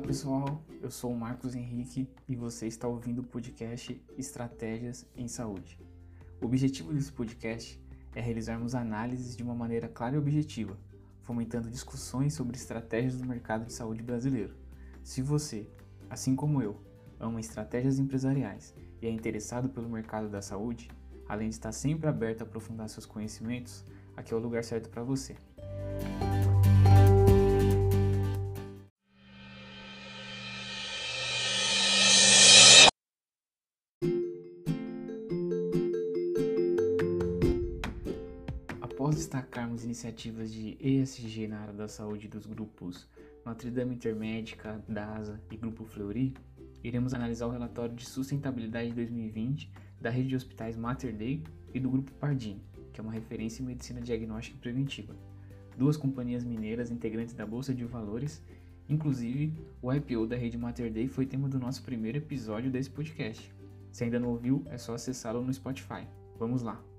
Fala pessoal, eu sou o Marcos Henrique e você está ouvindo o podcast Estratégias em Saúde. O objetivo desse podcast é realizarmos análises de uma maneira clara e objetiva, fomentando discussões sobre estratégias do mercado de saúde brasileiro. Se você, assim como eu, ama estratégias empresariais e é interessado pelo mercado da saúde, além de estar sempre aberto a aprofundar seus conhecimentos, aqui é o lugar certo para você. Iniciativas de ESG na área da saúde dos grupos Notre Dame Intermédica, DASA e Grupo Fleury, iremos analisar o relatório de sustentabilidade de 2020 da rede de hospitais Mater Dei e do Grupo Pardini, que é uma referência em medicina diagnóstica e preventiva. Duas companhias mineiras integrantes da Bolsa de Valores, inclusive o IPO da rede Mater Dei foi tema do nosso primeiro episódio desse podcast. Se ainda não ouviu, é só acessá-lo no Spotify. Vamos lá!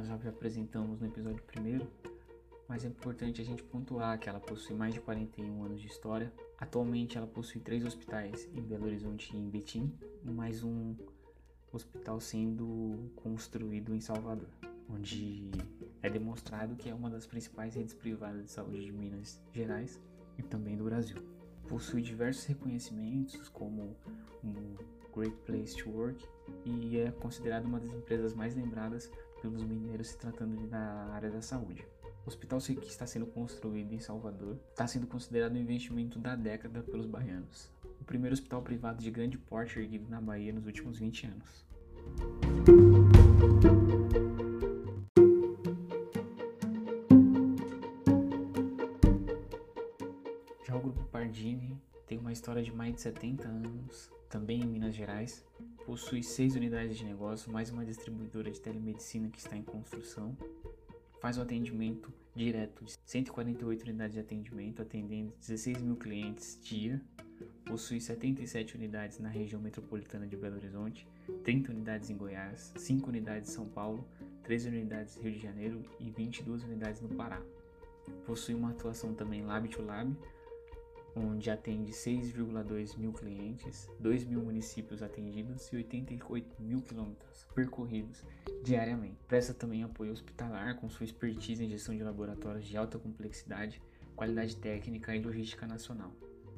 Nós já apresentamos no episódio primeiro, mas é importante a gente pontuar que ela possui mais de 41 anos de história. Atualmente ela possui três hospitais em Belo Horizonte e em Betim, mais um hospital sendo construído em Salvador, onde é demonstrado que é uma das principais redes privadas de saúde de Minas Gerais e também do Brasil. Possui diversos reconhecimentos como um Great Place to Work e é considerado uma das empresas mais lembradas pelos mineiros se tratando da área da saúde. O hospital que está sendo construído em Salvador está sendo considerado o investimento da década pelos baianos. O primeiro hospital privado de grande porte erguido na Bahia nos últimos 20 anos. História de mais de 70 anos, também em Minas Gerais. Possui seis unidades de negócio, mais uma distribuidora de telemedicina que está em construção. Faz o atendimento direto de 148 unidades de atendimento, atendendo 16 mil clientes dia. Possui 77 unidades na região metropolitana de Belo Horizonte, 30 unidades em Goiás, 5 unidades em São Paulo, 13 unidades no Rio de Janeiro e 22 unidades no Pará. Possui uma atuação também Lab to Lab, onde atende 6,2 mil clientes, 2 mil municípios atendidos e 88 mil quilômetros percorridos diariamente. Presta também apoio hospitalar com sua expertise em gestão de laboratórios de alta complexidade, qualidade técnica e logística nacional.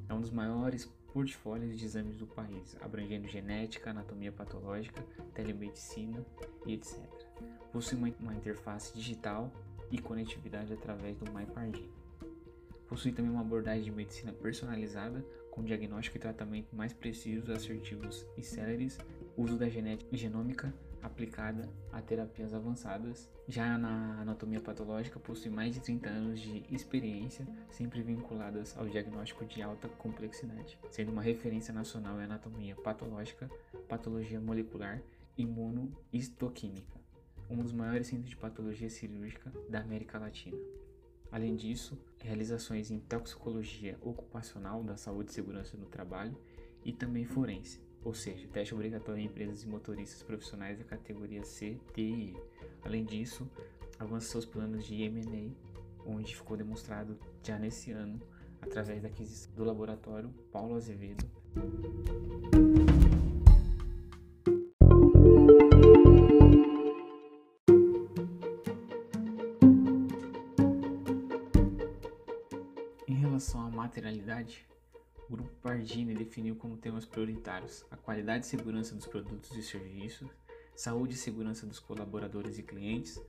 É um dos maiores portfólios de exames do país, abrangendo genética, anatomia patológica, telemedicina e etc. Possui uma, interface digital e conectividade através do MyPardin. Possui também uma abordagem de medicina personalizada, com diagnóstico e tratamento mais precisos, assertivos e céleres, uso da genética e genômica aplicada a terapias avançadas. Já na anatomia patológica, possui mais de 30 anos de experiência, sempre vinculadas ao diagnóstico de alta complexidade, sendo uma referência nacional em anatomia patológica, patologia molecular imunohistoquímica, um dos maiores centros de patologia cirúrgica da América Latina. Além disso, realizações em toxicologia ocupacional da saúde e segurança no trabalho e também forense, ou seja, teste obrigatório em empresas e motoristas profissionais da categoria C, D e E. Além disso, avança seus planos de M&A, onde ficou demonstrado já nesse ano, através da aquisição do laboratório Paulo Azevedo. Materialidade, o Grupo Pardini definiu como temas prioritários a qualidade e segurança dos produtos e serviços, saúde e segurança dos colaboradores e clientes,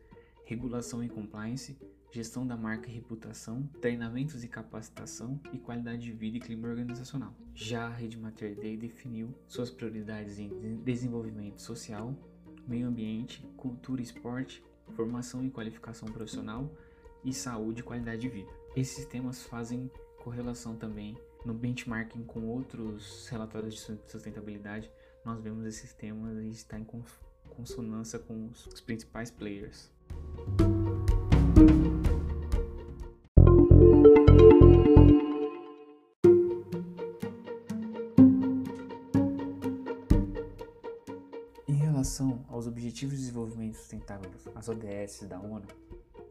regulação e compliance, gestão da marca e reputação, treinamentos e capacitação e qualidade de vida e clima organizacional. Já a Rede Mater Dei definiu suas prioridades em desenvolvimento social, meio ambiente, cultura e esporte, formação e qualificação profissional e saúde e qualidade de vida. Esses temas fazem correlação também no benchmarking com outros relatórios de sustentabilidade. Nós vemos esses temas e está em consonância com os, principais players. relação aos Objetivos de Desenvolvimento Sustentável, as ODS da ONU,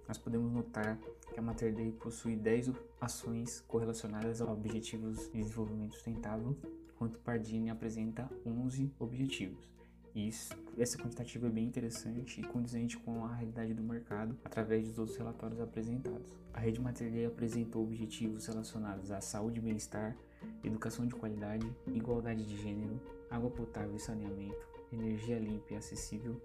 nós podemos notar que a Mater Dei possui 10 ações correlacionadas aos Objetivos de Desenvolvimento Sustentável, enquanto Pardini apresenta 11 objetivos. Isso, essa quantitativa é bem interessante e condizente com a realidade do mercado através dos outros relatórios apresentados. A rede Mater Dei apresentou objetivos relacionados à saúde e bem-estar, educação de qualidade, igualdade de gênero, água potável e saneamento, energia limpa e acessível,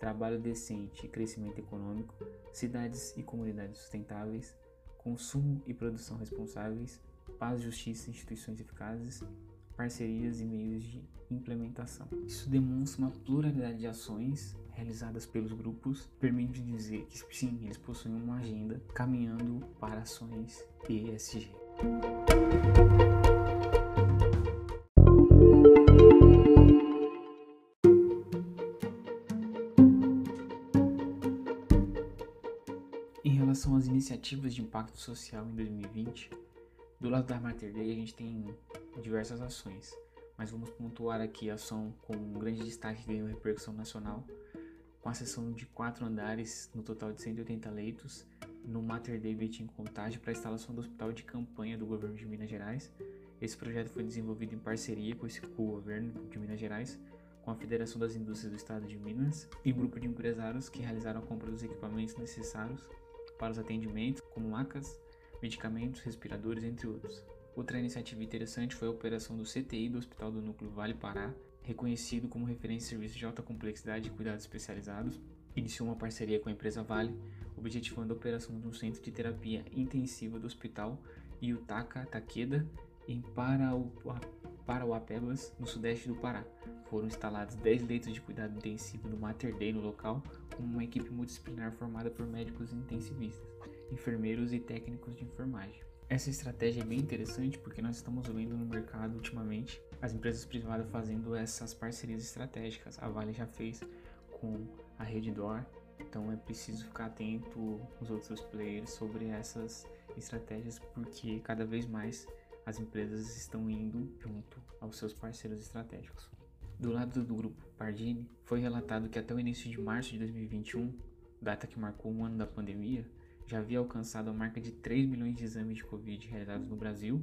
trabalho decente e crescimento econômico, cidades e comunidades sustentáveis, consumo e produção responsáveis, paz, justiça e instituições eficazes, parcerias e meios de implementação. Isso demonstra uma pluralidade de ações realizadas pelos grupos, permite dizer que sim, eles possuem uma agenda caminhando para ações ESG. Iniciativas de impacto social em 2020, do lado da Mater Dei a gente tem diversas ações, mas vamos pontuar aqui a ação com um grande destaque que ganhou repercussão nacional, com a sessão de quatro andares, no total de 180 leitos, no Mater Beach em Contagem para a instalação do hospital de campanha do governo de Minas Gerais. Esse projeto foi desenvolvido em parceria com, esse, com o governo de Minas Gerais, com a Federação das Indústrias do Estado de Minas e um grupo de empresários que realizaram a compra dos equipamentos necessários para os atendimentos, como macas, medicamentos, respiradores, entre outros. Outra iniciativa interessante foi a operação do CTI do Hospital do Núcleo Vale Pará, reconhecido como referência de serviços de alta complexidade e cuidados especializados, iniciou uma parceria com a empresa Vale, objetivando a operação de um centro de terapia intensiva do hospital Yutaka Takeda em Parauapebas, no sudeste do Pará. Foram instalados 10 leitos de cuidado intensivo do Mater Dei no local, com uma equipe multidisciplinar formada por médicos intensivistas, enfermeiros e técnicos de enfermagem. Essa estratégia é bem interessante porque nós estamos vendo no mercado ultimamente as empresas privadas fazendo essas parcerias estratégicas. A Vale já fez com a Reddor, então é preciso ficar atento os outros players sobre essas estratégias porque cada vez mais as empresas estão indo junto aos seus parceiros estratégicos. Do lado do grupo Pardini, foi relatado que até o início de março de 2021, data que marcou um ano da pandemia, já havia alcançado a marca de 3 milhões de exames de Covid realizados no Brasil.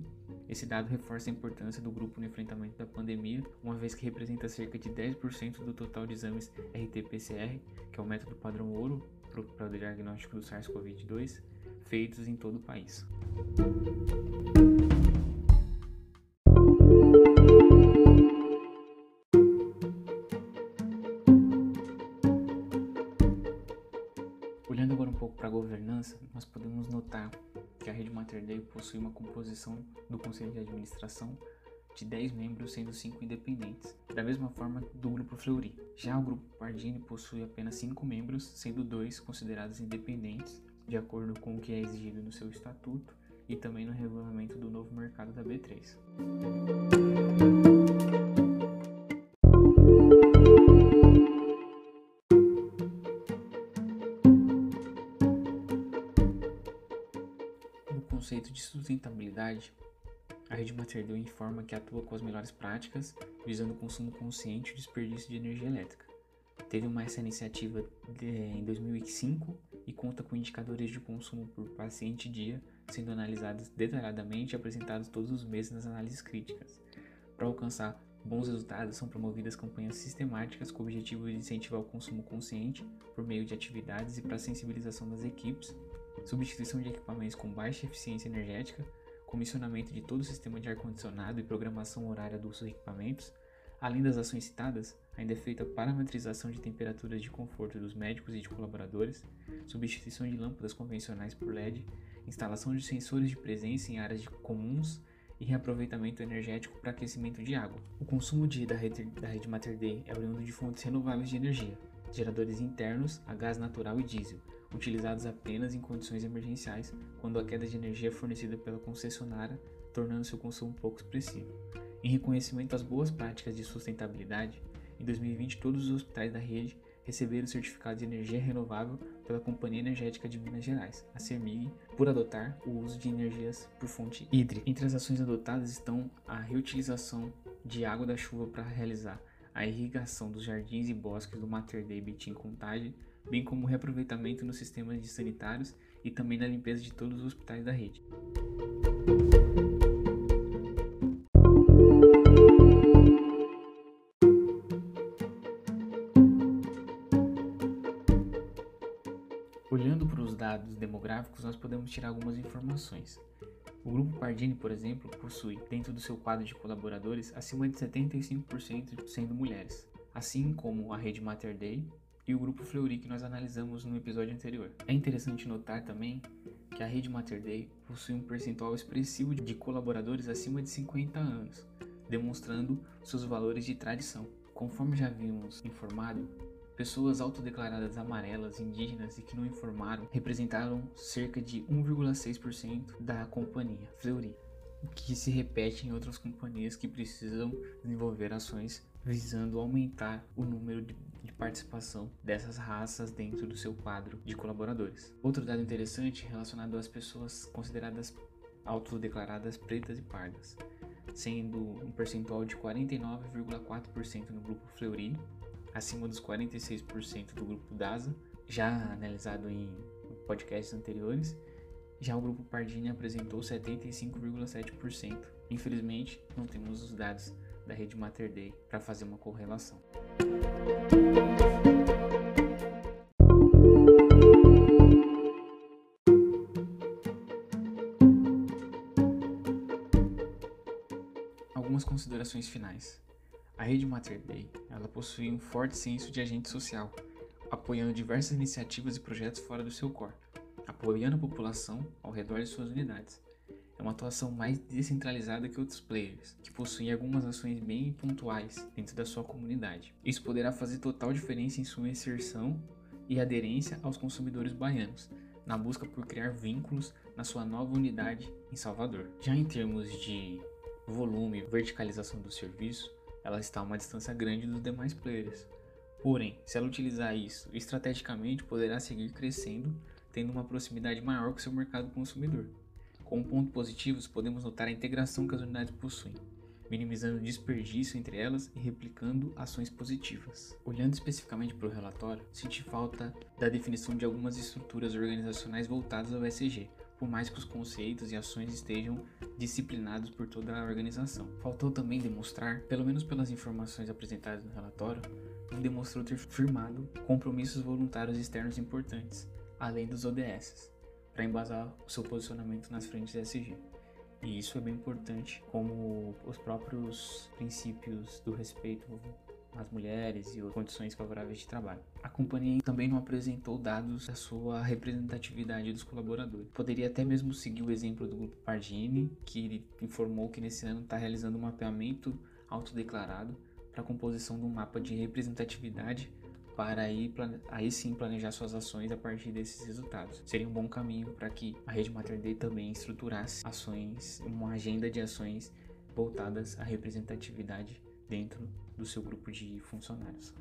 Esse dado reforça a importância do grupo no enfrentamento da pandemia, uma vez que representa cerca de 10% do total de exames RT-PCR, que é o método padrão ouro para o diagnóstico do SARS-CoV-2, feitos em todo o país. Olhando agora um pouco para a governança, nós podemos notar que a Rede Mater Dei possui uma composição do Conselho de Administração de 10 membros, sendo 5 independentes, da mesma forma do Grupo Fleury. Já o Grupo Pardini possui apenas 5 membros, sendo 2 considerados independentes, de acordo com o que é exigido no seu estatuto e também no regulamento do novo mercado da B3. De sustentabilidade, a rede Mater Dei informa que atua com as melhores práticas, visando o consumo consciente e o desperdício de energia elétrica. Teve uma essa iniciativa de, em 2005 e conta com indicadores de consumo por paciente dia sendo analisados detalhadamente e apresentados todos os meses nas análises críticas. Para alcançar bons resultados, são promovidas campanhas sistemáticas com o objetivo de incentivar o consumo consciente por meio de atividades e para sensibilização das equipes substituição de equipamentos com baixa eficiência energética, comissionamento de todo o sistema de ar-condicionado e programação horária dos equipamentos. Além das ações citadas, ainda é feita parametrização de temperaturas de conforto dos médicos e de colaboradores, substituição de lâmpadas convencionais por LED, instalação de sensores de presença em áreas comuns e reaproveitamento energético para aquecimento de água. O consumo de, da, rede, da rede Mater Dei é oriundo de fontes renováveis de energia, geradores internos a gás natural e diesel, utilizados apenas em condições emergenciais, quando a queda de energia é fornecida pela concessionária, tornando seu consumo pouco expressivo. Em reconhecimento às boas práticas de sustentabilidade, em 2020 todos os hospitais da rede receberam certificado de energia renovável pela Companhia Energética de Minas Gerais, a CEMIG, por adotar o uso de energias por fonte hídrica. Entre as ações adotadas estão a reutilização de água da chuva para realizar a irrigação dos jardins e bosques do Mater Dei Betim Contagem, bem como o reaproveitamento nos sistemas de sanitários e também na limpeza de todos os hospitais da rede. Olhando para os dados demográficos, nós podemos tirar algumas informações. O Grupo Pardini, por exemplo, possui, dentro do seu quadro de colaboradores, acima de 75% sendo mulheres, assim como a Rede Mater Dei e o Grupo Fleury que nós analisamos no episódio anterior. É interessante notar também que a Rede Mater Dei possui um percentual expressivo de colaboradores acima de 50 anos, demonstrando seus valores de tradição. Conforme já vimos informado, Pessoas autodeclaradas amarelas, indígenas e que não informaram representaram cerca de 1,6% da companhia Fleury, o que se repete em outras companhias que precisam desenvolver ações visando aumentar o número de, de participação dessas raças dentro do seu quadro de colaboradores. Outro dado interessante relacionado às pessoas consideradas autodeclaradas pretas e pardas, sendo um percentual de 49,4% no grupo Fleury acima dos 46% do grupo DASA, já analisado em podcasts anteriores. Já o grupo Pardini apresentou 75,7%. Infelizmente, não temos os dados da rede Mater Dei para fazer uma correlação. Algumas considerações finais. A rede Mater Dei, ela possui um forte senso de agente social, apoiando diversas iniciativas e projetos fora do seu core, apoiando a população ao redor de suas unidades. É uma atuação mais descentralizada que outros players, que possuem algumas ações bem pontuais dentro da sua comunidade. Isso poderá fazer total diferença em sua inserção e aderência aos consumidores baianos, na busca por criar vínculos na sua nova unidade em Salvador. Já em termos de volume e verticalização do serviço, ela está a uma distância grande dos demais players. Porém, se ela utilizar isso estrategicamente, poderá seguir crescendo, tendo uma proximidade maior com seu mercado consumidor. Como ponto positivos, podemos notar a integração que as unidades possuem, minimizando o desperdício entre elas e replicando ações positivas. Olhando especificamente para o relatório, senti falta da definição de algumas estruturas organizacionais voltadas ao ESG, por mais que os conceitos e ações estejam disciplinados por toda a organização. Faltou também demonstrar, pelo menos pelas informações apresentadas no relatório, não demonstrou ter firmado compromissos voluntários externos importantes, além dos ODS, para embasar o seu posicionamento nas frentes ESG. E isso é bem importante, como os próprios princípios do respeito as mulheres e condições favoráveis de trabalho. A companhia também não apresentou dados da sua representatividade dos colaboradores. Poderia até mesmo seguir o exemplo do grupo Pardini, que informou que nesse ano está realizando um mapeamento autodeclarado para a composição de um mapa de representatividade para aí, aí sim planejar suas ações a partir desses resultados. Seria um bom caminho para que a rede Mater Dei também estruturasse ações, uma agenda de ações voltadas à representatividade dentro do seu grupo de funcionários.